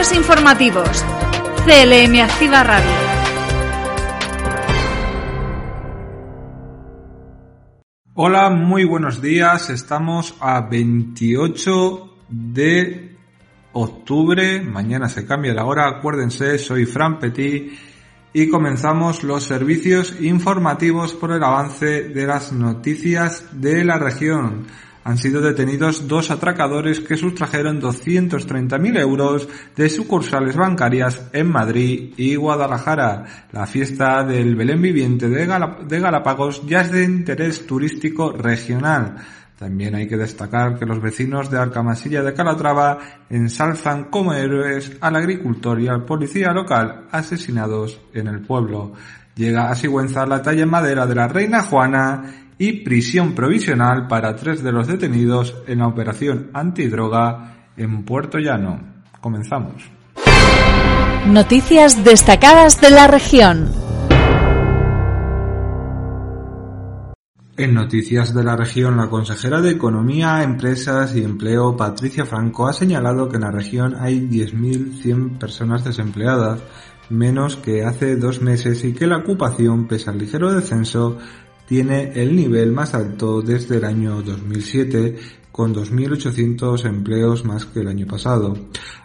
Informativos. CLM Radio. Hola, muy buenos días. Estamos a 28 de octubre. Mañana se cambia la hora. Acuérdense, soy Fran Petit y comenzamos los servicios informativos por el avance de las noticias de la región han sido detenidos dos atracadores que sustrajeron 230.000 euros de sucursales bancarias en Madrid y Guadalajara. La fiesta del Belén Viviente de, Galápagos ya es de interés turístico regional. También hay que destacar que los vecinos de Arcamasilla de Calatrava ensalzan como héroes al agricultor y al policía local asesinados en el pueblo. Llega a Sigüenza la talla en madera de la Reina Juana y prisión provisional para tres de los detenidos en la operación antidroga en Puerto Llano. Comenzamos. Noticias destacadas de la región. En noticias de la región, la consejera de Economía, Empresas y Empleo, Patricia Franco, ha señalado que en la región hay 10.100 personas desempleadas, menos que hace dos meses, y que la ocupación, pese al ligero descenso, tiene el nivel más alto desde el año 2007 con 2.800 empleos más que el año pasado,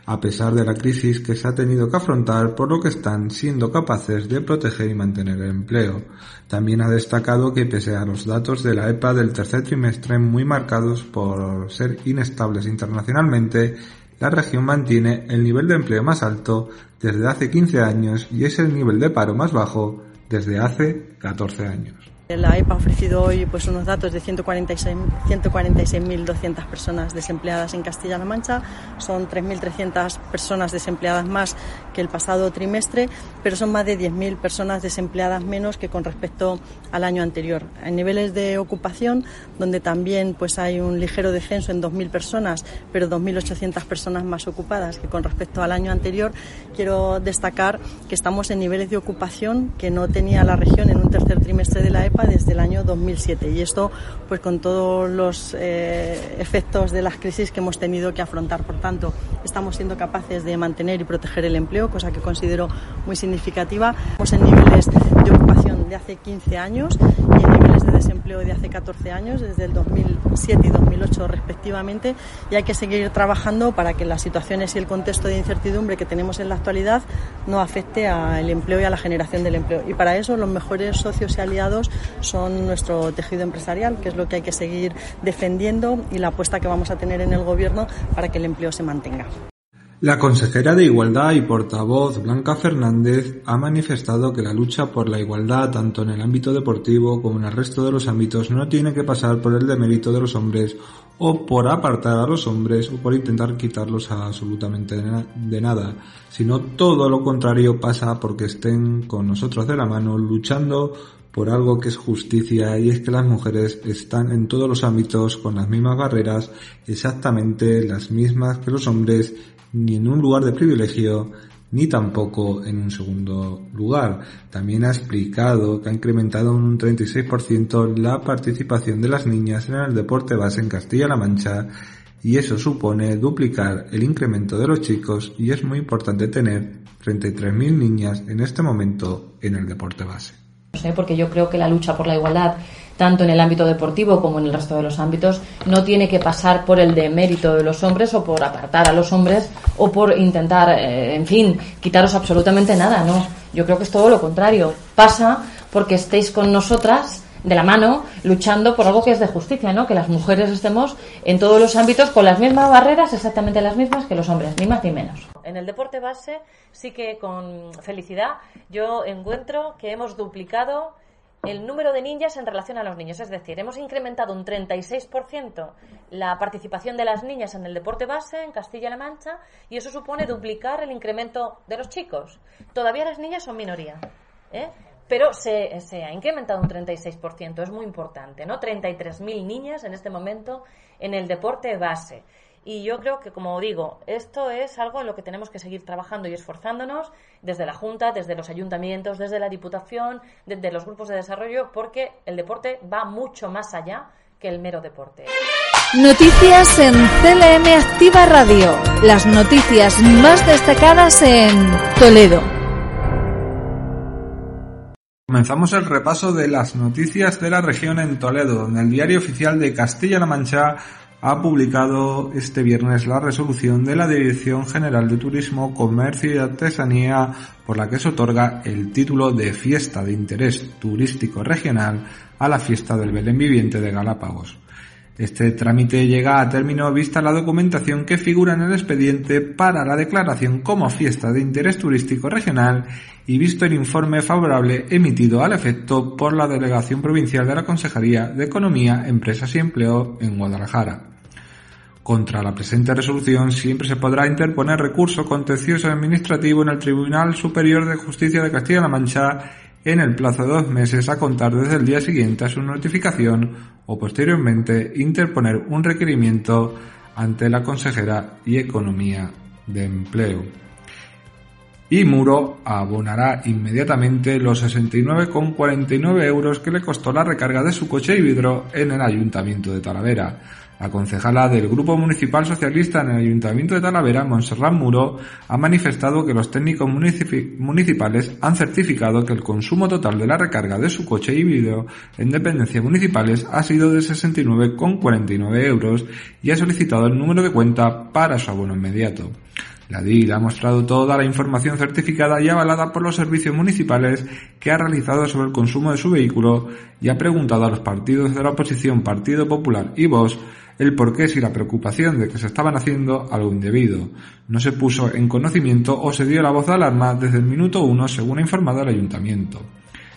a pesar de la crisis que se ha tenido que afrontar por lo que están siendo capaces de proteger y mantener el empleo. También ha destacado que pese a los datos de la EPA del tercer trimestre muy marcados por ser inestables internacionalmente, la región mantiene el nivel de empleo más alto desde hace 15 años y es el nivel de paro más bajo desde hace 14 años. La EPA ha ofrecido hoy pues, unos datos de 146.200 personas desempleadas en Castilla-La Mancha. Son 3.300 personas desempleadas más que el pasado trimestre, pero son más de 10.000 personas desempleadas menos que con respecto al año anterior. En niveles de ocupación, donde también pues, hay un ligero descenso en 2.000 personas, pero 2.800 personas más ocupadas que con respecto al año anterior, quiero destacar que estamos en niveles de ocupación que no tenía la región en un tercer trimestre de la EPA desde el año 2007 y esto pues con todos los eh, efectos de las crisis que hemos tenido que afrontar. Por tanto, estamos siendo capaces de mantener y proteger el empleo, cosa que considero muy significativa. Estamos en niveles de ocupación de hace 15 años y en de desempleo de hace 14 años, desde el 2007 y 2008 respectivamente, y hay que seguir trabajando para que las situaciones y el contexto de incertidumbre que tenemos en la actualidad no afecte al empleo y a la generación del empleo. Y para eso los mejores socios y aliados son nuestro tejido empresarial, que es lo que hay que seguir defendiendo y la apuesta que vamos a tener en el Gobierno para que el empleo se mantenga. La consejera de Igualdad y portavoz Blanca Fernández ha manifestado que la lucha por la igualdad tanto en el ámbito deportivo como en el resto de los ámbitos no tiene que pasar por el demérito de los hombres o por apartar a los hombres o por intentar quitarlos absolutamente de nada, sino todo lo contrario pasa porque estén con nosotros de la mano luchando por algo que es justicia y es que las mujeres están en todos los ámbitos con las mismas barreras, exactamente las mismas que los hombres, ni en un lugar de privilegio ni tampoco en un segundo lugar. También ha explicado que ha incrementado en un 36% la participación de las niñas en el deporte base en Castilla-La Mancha y eso supone duplicar el incremento de los chicos y es muy importante tener 33.000 niñas en este momento en el deporte base. Porque yo creo que la lucha por la igualdad tanto en el ámbito deportivo como en el resto de los ámbitos, no tiene que pasar por el demérito de los hombres o por apartar a los hombres o por intentar, eh, en fin, quitaros absolutamente nada, ¿no? Yo creo que es todo lo contrario. Pasa porque estéis con nosotras de la mano luchando por algo que es de justicia, ¿no? Que las mujeres estemos en todos los ámbitos con las mismas barreras, exactamente las mismas que los hombres, ni más ni menos. En el deporte base sí que con felicidad yo encuentro que hemos duplicado el número de niñas en relación a los niños. Es decir, hemos incrementado un 36% la participación de las niñas en el deporte base en Castilla-La Mancha y eso supone duplicar el incremento de los chicos. Todavía las niñas son minoría, ¿eh? Pero se, ha incrementado un 36%, es muy importante, ¿no? 33.000 niñas en este momento en el deporte base. Y yo creo que, como digo, esto es algo en lo que tenemos que seguir trabajando y esforzándonos desde la Junta, desde los ayuntamientos, desde la Diputación, desde los grupos de desarrollo, porque el deporte va mucho más allá que el mero deporte. Noticias en CLM Activa Radio. Las noticias más destacadas en Toledo. Comenzamos el repaso de las noticias de la región en Toledo, donde el diario oficial de Castilla-La Mancha ha publicado este viernes la resolución de la Dirección General de Turismo, Comercio y Artesanía por la que se otorga el título de Fiesta de Interés Turístico Regional a la Fiesta del Belén Viviente de Galápagos. Este trámite llega a término vista la documentación que figura en el expediente para la declaración como fiesta de interés turístico regional y visto el informe favorable emitido al efecto por la Delegación Provincial de la Consejería de Economía, Empresas y Empleo en Guadalajara. Contra la presente resolución siempre se podrá interponer recurso contencioso administrativo en el Tribunal Superior de Justicia de Castilla-La Mancha en el plazo de dos meses a contar desde el día siguiente a su notificación o posteriormente interponer un requerimiento ante la consejera y Economía de Empleo. Y Muro abonará inmediatamente los 69,49 euros que le costó la recarga de su coche híbrido en el Ayuntamiento de Talavera la concejala del Grupo Municipal Socialista en el Ayuntamiento de Talavera, Montserrat Muro, ha manifestado que los técnicos municipales han certificado que el consumo total de la recarga de su coche híbrido en dependencias municipales ha sido de 69,49 euros y ha solicitado el número de cuenta para su abono inmediato. La DIL ha mostrado toda la información certificada y avalada por los servicios municipales que ha realizado sobre el consumo de su vehículo y ha preguntado a los partidos de la oposición Partido Popular y Vox el porqué si la preocupación de que se estaban haciendo algo indebido. No se puso en conocimiento o se dio la voz de alarma desde el minuto uno según ha informado el ayuntamiento.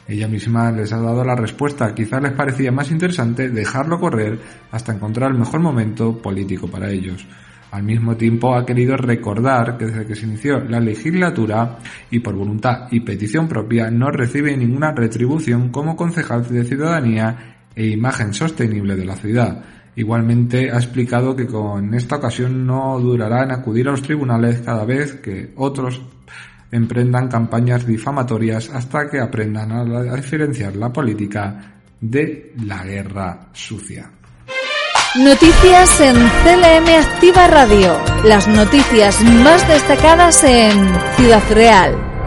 Ella misma les ha dado la respuesta, quizás les parecía más interesante dejarlo correr hasta encontrar el mejor momento político para ellos. Al mismo tiempo ha querido recordar que desde que se inició la legislatura y por voluntad y petición propia no recibe ninguna retribución como concejal de ciudadanía e imagen sostenible de la ciudad. Igualmente ha explicado que con esta ocasión no durará en acudir a los tribunales cada vez que otros emprendan campañas difamatorias hasta que aprendan a diferenciar la política de la guerra sucia. Noticias en CLM Activa Radio. Las noticias más destacadas en Ciudad Real.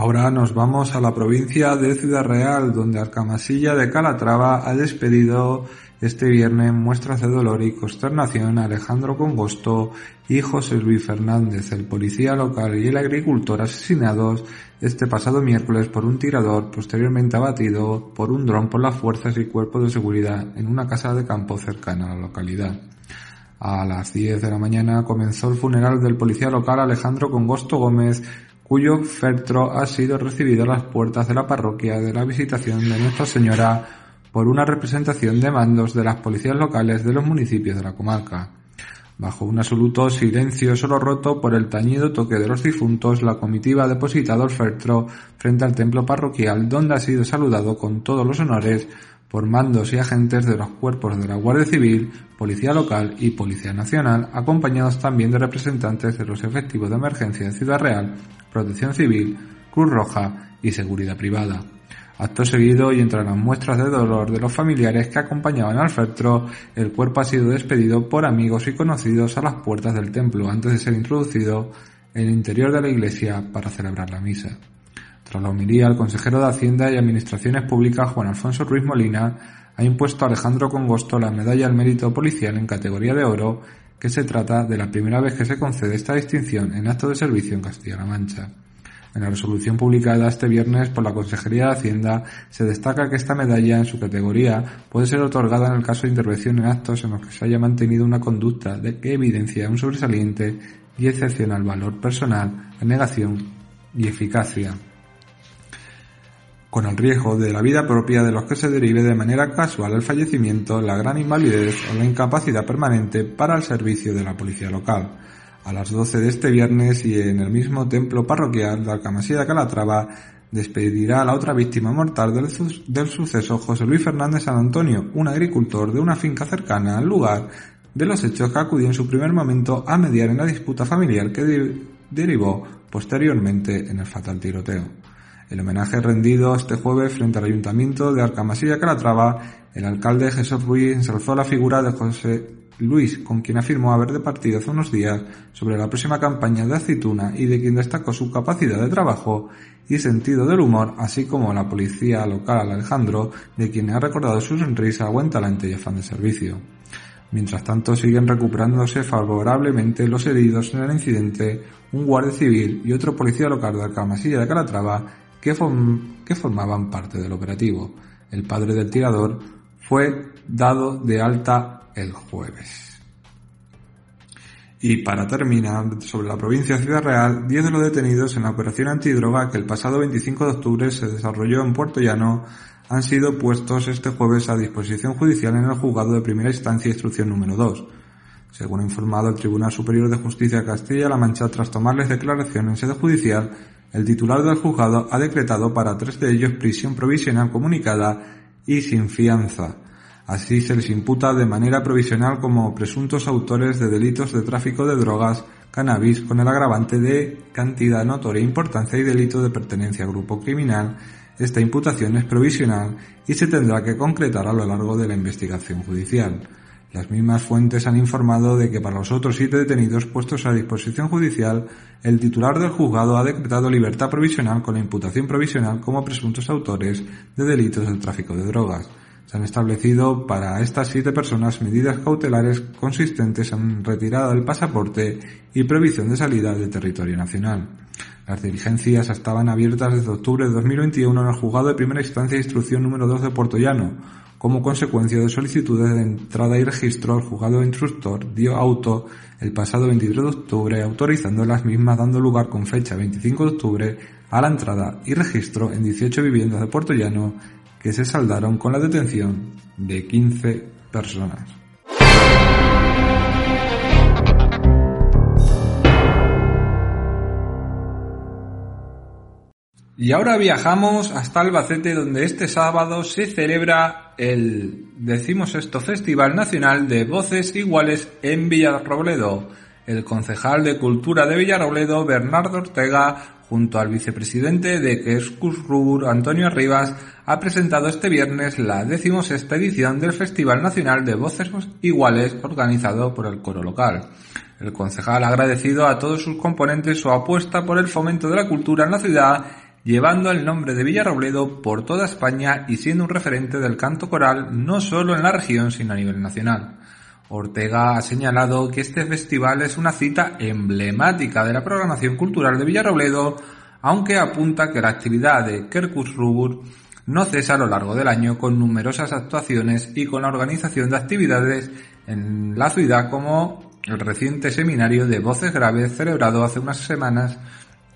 Ahora nos vamos a la provincia de Ciudad Real, donde Arcamasilla de Calatrava ha despedido este viernes muestras de dolor y consternación a Alejandro Congosto y José Luis Fernández, el policía local y el agricultor asesinados este pasado miércoles por un tirador posteriormente abatido por un dron por las fuerzas y cuerpos de seguridad en una casa de campo cercana a la localidad. A las 10 de la mañana comenzó el funeral del policía local Alejandro Congosto Gómez, cuyo feltro ha sido recibido a las puertas de la parroquia de la Visitación de Nuestra Señora por una representación de mandos de las policías locales de los municipios de la comarca. Bajo un absoluto silencio solo roto por el tañido toque de los difuntos, la comitiva ha depositado el feltro frente al templo parroquial, donde ha sido saludado con todos los honores por mandos y agentes de los cuerpos de la Guardia Civil, Policía Local y Policía Nacional, acompañados también de representantes de los efectivos de emergencia de Ciudad Real, Protección Civil, Cruz Roja y Seguridad Privada. Acto seguido y entre las muestras de dolor de los familiares que acompañaban al féretro, el cuerpo ha sido despedido por amigos y conocidos a las puertas del templo antes de ser introducido en el interior de la iglesia para celebrar la misa. Tras la homilía, el consejero de Hacienda y Administraciones Públicas Juan Alfonso Ruiz Molina ha impuesto a Alejandro Congosto la medalla al mérito policial en categoría de oro, que se trata de la primera vez que se concede esta distinción en acto de servicio en Castilla-La Mancha. En la resolución publicada este viernes por la Consejería de Hacienda se destaca que esta medalla en su categoría puede ser otorgada en el caso de intervención en actos en los que se haya mantenido una conducta de que evidencia un sobresaliente y excepcional valor personal, negación y eficacia con el riesgo de la vida propia de los que se derive de manera casual el fallecimiento, la gran invalidez o la incapacidad permanente para el servicio de la policía local. A las 12 de este viernes y en el mismo templo parroquial de Alcamasía de Calatrava despedirá a la otra víctima mortal del, del suceso José Luis Fernández San Antonio, un agricultor de una finca cercana al lugar de los hechos que acudió en su primer momento a mediar en la disputa familiar que derivó posteriormente en el fatal tiroteo. El homenaje rendido este jueves frente al Ayuntamiento de Arcamasilla Calatrava, el alcalde Jesús Ruiz ensalzó la figura de José Luis, con quien afirmó haber departido hace unos días sobre la próxima campaña de aceituna y de quien destacó su capacidad de trabajo y sentido del humor, así como la policía local Alejandro, de quien ha recordado su sonrisa, buen talento y afán de servicio. Mientras tanto, siguen recuperándose favorablemente los heridos en el incidente, un guardia civil y otro policía local de Alcamasilla de Calatrava que, formaban parte del operativo. El padre del tirador fue dado de alta el jueves. Y para terminar, sobre la provincia de Ciudad Real, 10 de los detenidos en la operación antidroga que el pasado 25 de octubre se desarrolló en Puerto Llano han sido puestos este jueves a disposición judicial en el juzgado de primera instancia instrucción número 2. Según ha informado el Tribunal Superior de Justicia de Castilla-La Mancha, tras tomarles declaración en sede judicial, el titular del juzgado ha decretado para tres de ellos prisión provisional comunicada y sin fianza. Así se les imputa de manera provisional como presuntos autores de delitos de tráfico de drogas, cannabis, con el agravante de cantidad notoria importancia y delito de pertenencia a grupo criminal. Esta imputación es provisional y se tendrá que concretar a lo largo de la investigación judicial. Las mismas fuentes han informado de que para los otros siete detenidos puestos a disposición judicial, el titular del juzgado ha decretado libertad provisional con la imputación provisional como presuntos autores de delitos de tráfico de drogas. Se han establecido para estas siete personas medidas cautelares consistentes en retirada del pasaporte y prohibición de salida del territorio nacional. Las diligencias estaban abiertas desde octubre de 2021 en el juzgado de primera instancia de instrucción número 2 de Puerto Llano, como consecuencia de solicitudes de entrada y registro, el juzgado instructor dio auto el pasado 23 de octubre autorizando las mismas dando lugar con fecha 25 de octubre a la entrada y registro en 18 viviendas de Puerto Llano que se saldaron con la detención de 15 personas. Y ahora viajamos hasta Albacete donde este sábado se celebra el decimosexto Festival Nacional de Voces Iguales en Villarrobledo. El concejal de Cultura de Villarrobledo, Bernardo Ortega, junto al vicepresidente de Keskus Rubur, Antonio Rivas, ha presentado este viernes la decimosexta edición del Festival Nacional de Voces Iguales organizado por el coro local. El concejal ha agradecido a todos sus componentes su apuesta por el fomento de la cultura en la ciudad llevando el nombre de Villarrobledo por toda España y siendo un referente del canto coral no solo en la región sino a nivel nacional. Ortega ha señalado que este festival es una cita emblemática de la programación cultural de Villarrobledo, aunque apunta que la actividad de Kerkus Rubur no cesa a lo largo del año con numerosas actuaciones y con la organización de actividades en la ciudad como el reciente seminario de voces graves celebrado hace unas semanas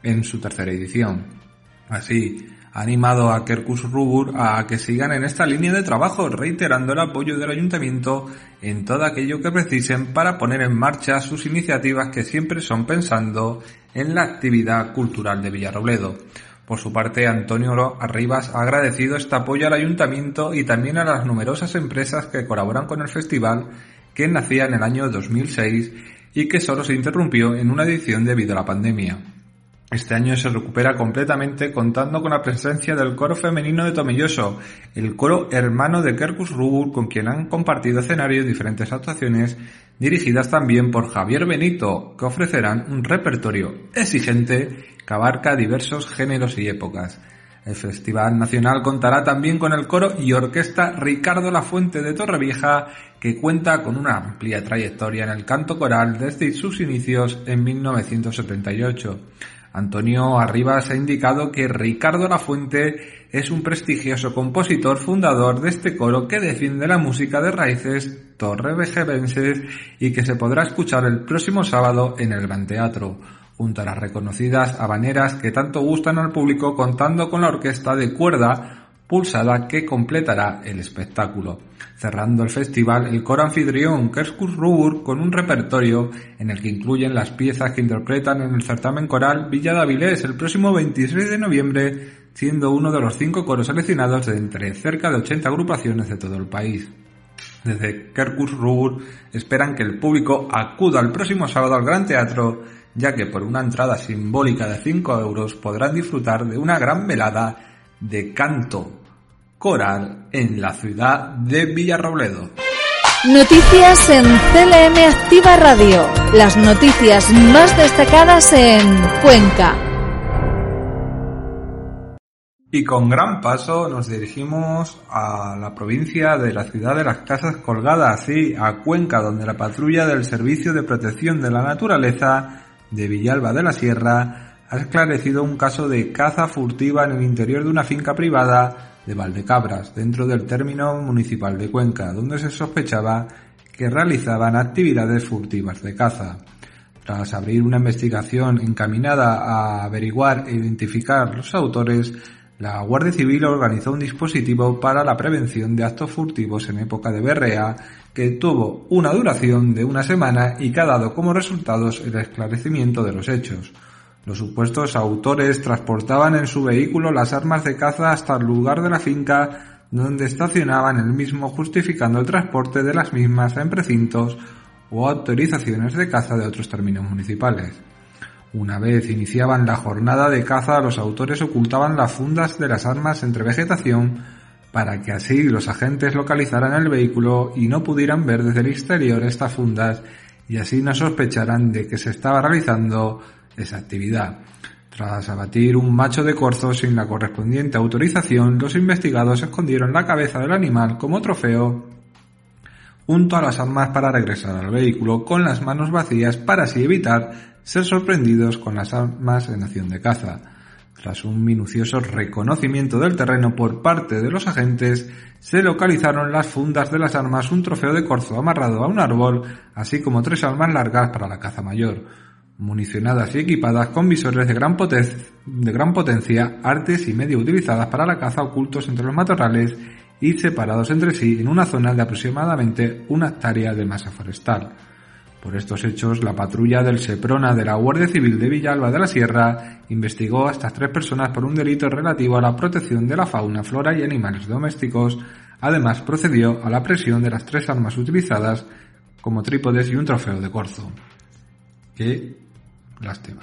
en su tercera edición. Así, ha animado a Kerkus Rubur a que sigan en esta línea de trabajo, reiterando el apoyo del ayuntamiento en todo aquello que precisen para poner en marcha sus iniciativas que siempre son pensando en la actividad cultural de Villarrobledo. Por su parte, Antonio Arribas ha agradecido este apoyo al ayuntamiento y también a las numerosas empresas que colaboran con el festival, que nacía en el año 2006 y que solo se interrumpió en una edición debido a la pandemia. Este año se recupera completamente contando con la presencia del coro femenino de Tomelloso, el coro hermano de Kerkus Rubur con quien han compartido escenario en diferentes actuaciones dirigidas también por Javier Benito, que ofrecerán un repertorio exigente que abarca diversos géneros y épocas. El Festival Nacional contará también con el coro y orquesta Ricardo Lafuente de Torrevieja, que cuenta con una amplia trayectoria en el canto coral desde sus inicios en 1978. Antonio Arribas ha indicado que Ricardo Lafuente es un prestigioso compositor fundador de este coro que defiende la música de raíces torrevejevenses y que se podrá escuchar el próximo sábado en el Gran Teatro. Junto a las reconocidas habaneras que tanto gustan al público contando con la orquesta de cuerda pulsada que completará el espectáculo. Cerrando el festival, el coro anfitrión Kerskus Rubur con un repertorio en el que incluyen las piezas que interpretan en el certamen coral Villa de Avilés el próximo 26 de noviembre, siendo uno de los cinco coros seleccionados de entre cerca de 80 agrupaciones de todo el país. Desde Kerkus Rubur esperan que el público acuda el próximo sábado al Gran Teatro ya que por una entrada simbólica de 5 euros podrán disfrutar de una gran velada de canto coral en la ciudad de Villarrobledo. Noticias en CLM Activa Radio. Las noticias más destacadas en Cuenca. Y con gran paso nos dirigimos a la provincia de la ciudad de las Casas Colgadas, y a Cuenca, donde la patrulla del Servicio de Protección de la Naturaleza de Villalba de la Sierra ha esclarecido un caso de caza furtiva en el interior de una finca privada de Valdecabras, dentro del término municipal de Cuenca, donde se sospechaba que realizaban actividades furtivas de caza. Tras abrir una investigación encaminada a averiguar e identificar los autores, la Guardia Civil organizó un dispositivo para la prevención de actos furtivos en época de berrea que tuvo una duración de una semana y que ha dado como resultados el esclarecimiento de los hechos. Los supuestos autores transportaban en su vehículo las armas de caza hasta el lugar de la finca donde estacionaban el mismo justificando el transporte de las mismas en precintos o autorizaciones de caza de otros términos municipales. Una vez iniciaban la jornada de caza, los autores ocultaban las fundas de las armas entre vegetación para que así los agentes localizaran el vehículo y no pudieran ver desde el exterior estas fundas y así no sospecharan de que se estaba realizando esa actividad. Tras abatir un macho de corzo sin la correspondiente autorización, los investigados escondieron la cabeza del animal como trofeo junto a las armas para regresar al vehículo con las manos vacías para así evitar ser sorprendidos con las armas en acción de caza. Tras un minucioso reconocimiento del terreno por parte de los agentes, se localizaron las fundas de las armas, un trofeo de corzo amarrado a un árbol, así como tres armas largas para la caza mayor, municionadas y equipadas con visores de gran, potencia, artes y medio utilizadas para la caza ocultos entre los matorrales y separados entre sí en una zona de aproximadamente una hectárea de masa forestal. Por estos hechos, la patrulla del Seprona de la Guardia Civil de Villalba de la Sierra investigó a estas tres personas por un delito relativo a la protección de la fauna, flora y animales domésticos. Además, procedió a la presión de las tres armas utilizadas como trípodes y un trofeo de corzo. Qué lástima.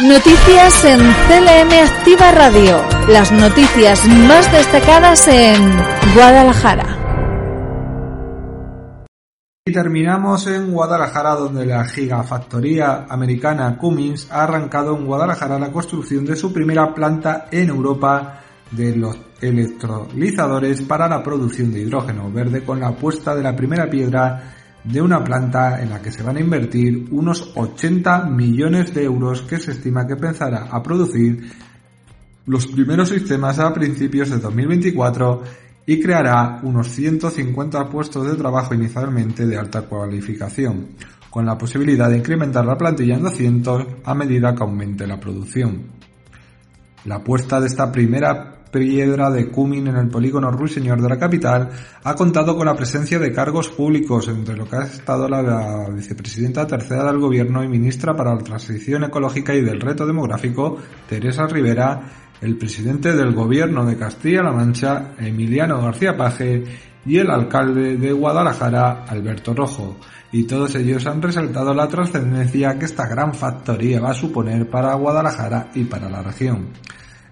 Noticias en CLM Activa Radio. Las noticias más destacadas en Guadalajara. Y terminamos en Guadalajara, donde la gigafactoría americana Cummins ha arrancado en Guadalajara la construcción de su primera planta en Europa de los electrolizadores para la producción de hidrógeno verde con la puesta de la primera piedra de una planta en la que se van a invertir unos 80 millones de euros que se estima que pensará a producir los primeros sistemas a principios de 2024 y creará unos 150 puestos de trabajo inicialmente de alta cualificación, con la posibilidad de incrementar la plantilla en 200 a medida que aumente la producción. La puesta de esta primera piedra de Cumin en el polígono ruiseñor de la capital ha contado con la presencia de cargos públicos, entre lo que ha estado la, vicepresidenta tercera del gobierno y ministra para la transición ecológica y del reto demográfico, Teresa Rivera, el presidente del gobierno de Castilla-La Mancha, Emiliano García Paje, y el alcalde de Guadalajara, Alberto Rojo, y todos ellos han resaltado la trascendencia que esta gran factoría va a suponer para Guadalajara y para la región.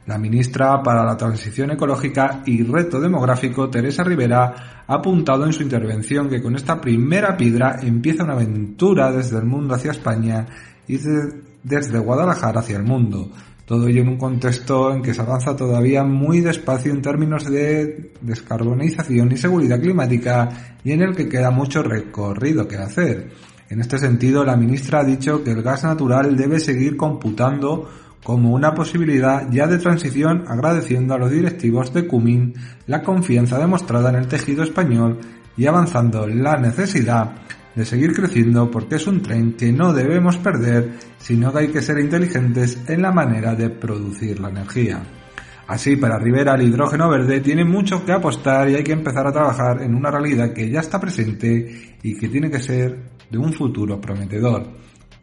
La ministra para la Transición Ecológica y Reto Demográfico, Teresa Rivera, ha apuntado en su intervención que con esta primera piedra empieza una aventura desde el mundo hacia España y desde Guadalajara hacia el mundo, todo ello en un contexto en que se avanza todavía muy despacio en términos de descarbonización y seguridad climática y en el que queda mucho recorrido que hacer. En este sentido, la ministra ha dicho que el gas natural debe seguir computando como una posibilidad ya de transición agradeciendo a los directivos de Cumin la confianza demostrada en el tejido español y avanzando la necesidad de seguir creciendo porque es un tren que no debemos perder, sino que hay que ser inteligentes en la manera de producir la energía. Así, para Rivera, el hidrógeno verde tiene mucho que apostar y hay que empezar a trabajar en una realidad que ya está presente y que tiene que ser de un futuro prometedor,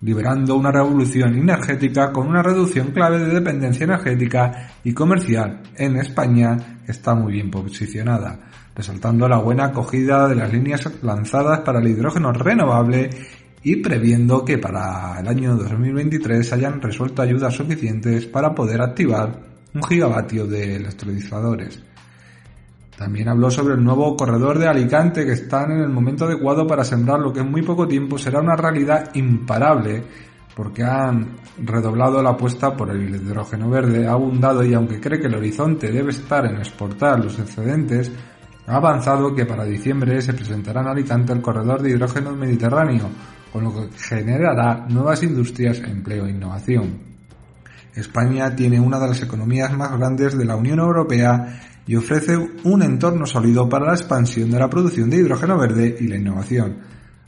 liberando una revolución energética con una reducción clave de dependencia energética y comercial en España está muy bien posicionada resaltando la buena acogida de las líneas lanzadas para el hidrógeno renovable y previendo que para el año 2023 hayan resuelto ayudas suficientes para poder activar un gigavatio de electrolizadores. También habló sobre el nuevo corredor de Alicante que está en el momento adecuado para sembrar lo que en muy poco tiempo será una realidad imparable porque han redoblado la apuesta por el hidrógeno verde, ha abundado y aunque cree que el horizonte debe estar en exportar los excedentes, ha avanzado que para diciembre se presentará en Alicante el corredor de hidrógeno mediterráneo, con lo que generará nuevas industrias, empleo e innovación. España tiene una de las economías más grandes de la Unión Europea y ofrece un entorno sólido para la expansión de la producción de hidrógeno verde y la innovación.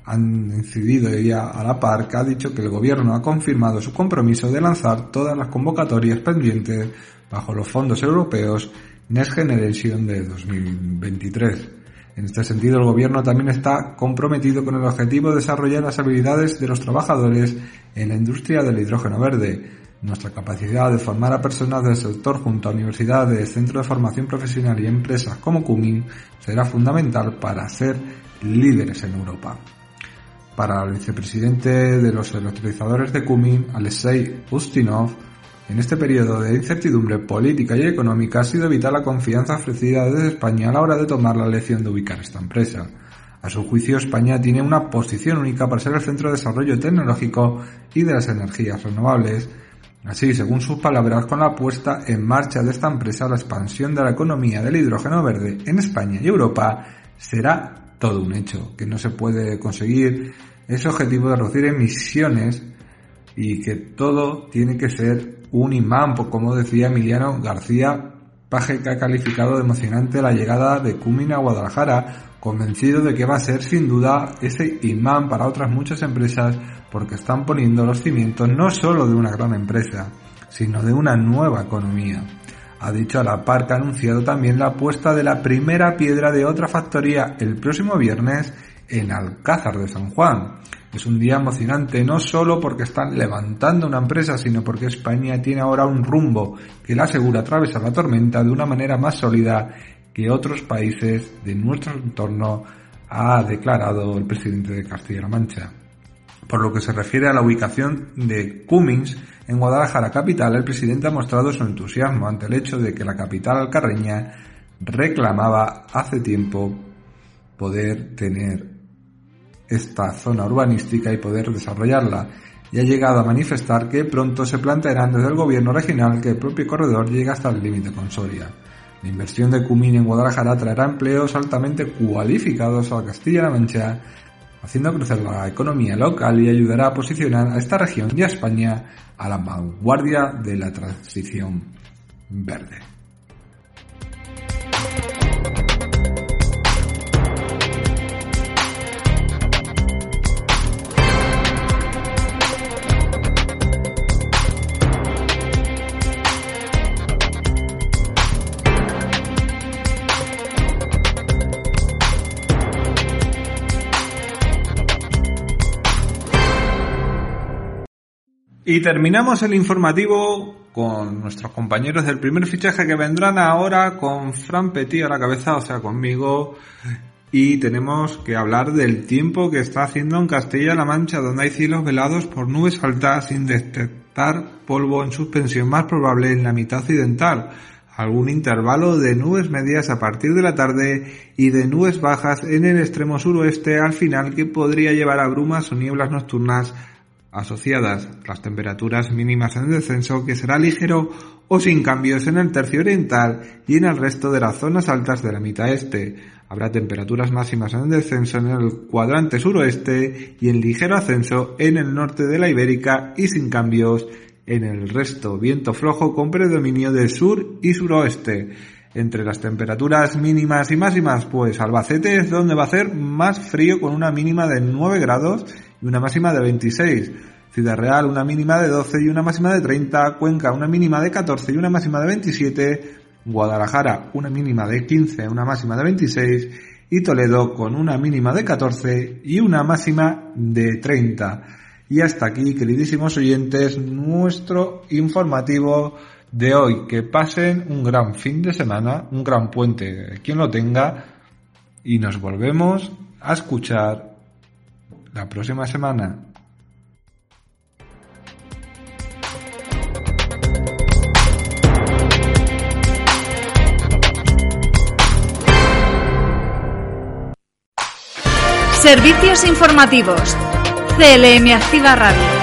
Han incidido ella a la par que ha dicho que el gobierno ha confirmado su compromiso de lanzar todas las convocatorias pendientes bajo los fondos europeos Next Generation de 2023. En este sentido, el Gobierno también está comprometido con el objetivo de desarrollar las habilidades de los trabajadores en la industria del hidrógeno verde. Nuestra capacidad de formar a personas del sector junto a universidades, centros de formación profesional y empresas como Cumin será fundamental para ser líderes en Europa. Para el vicepresidente de los electrolizadores de Cumin, Alexei Ustinov, en este periodo de incertidumbre política y económica ha sido vital la confianza ofrecida desde España a la hora de tomar la lección de ubicar esta empresa. A su juicio, España tiene una posición única para ser el centro de desarrollo tecnológico y de las energías renovables. Así, según sus palabras, con la puesta en marcha de esta empresa, la expansión de la economía del hidrógeno verde en España y Europa será todo un hecho, que no se puede conseguir ese objetivo de reducir emisiones y que todo tiene que ser un imán, pues como decía Emiliano García Paje, que ha calificado de emocionante la llegada de Cumin a Guadalajara, convencido de que va a ser sin duda ese imán para otras muchas empresas porque están poniendo los cimientos no solo de una gran empresa, sino de una nueva economía. Ha dicho a la par que ha anunciado también la puesta de la primera piedra de otra factoría el próximo viernes en Alcázar de San Juan, es un día emocionante no solo porque están levantando una empresa, sino porque España tiene ahora un rumbo que le asegura atravesar la tormenta de una manera más sólida que otros países de nuestro entorno ha declarado el presidente de Castilla-La Mancha. Por lo que se refiere a la ubicación de Cummings en Guadalajara capital, el presidente ha mostrado su entusiasmo ante el hecho de que la capital alcarreña reclamaba hace tiempo poder tener esta zona urbanística y poder desarrollarla, y ha llegado a manifestar que pronto se plantearán desde el gobierno regional que el propio corredor llegue hasta el límite con Soria. La inversión de Cumín en Guadalajara traerá empleos altamente cualificados a Castilla-La Mancha, haciendo crecer la economía local y ayudará a posicionar a esta región y a España a la vanguardia de la transición verde. Y terminamos el informativo con nuestros compañeros del primer fichaje que vendrán ahora con Fran Petit a la cabeza, o sea, conmigo. Y tenemos que hablar del tiempo que está haciendo en Castilla-La Mancha, donde hay cielos velados por nubes altas sin detectar polvo en suspensión, más probable en la mitad occidental algún intervalo de nubes medias a partir de la tarde y de nubes bajas en el extremo suroeste al final que podría llevar a brumas o nieblas nocturnas asociadas. Las temperaturas mínimas en descenso que será ligero o sin cambios en el tercio oriental y en el resto de las zonas altas de la mitad este. Habrá temperaturas máximas en descenso en el cuadrante suroeste y en ligero ascenso en el norte de la Ibérica y sin cambios en el resto, viento flojo con predominio del sur y suroeste. Entre las temperaturas mínimas y máximas, pues Albacete es donde va a hacer más frío con una mínima de 9 grados y una máxima de 26. Ciudad Real una mínima de 12 y una máxima de 30. Cuenca una mínima de 14 y una máxima de 27. Guadalajara una mínima de 15, una máxima de 26. Y Toledo con una mínima de 14 y una máxima de 30. Y hasta aquí, queridísimos oyentes, nuestro informativo de hoy. Que pasen un gran fin de semana, un gran puente, quien lo tenga, y nos volvemos a escuchar la próxima semana. Servicios informativos CLM Activa Radio.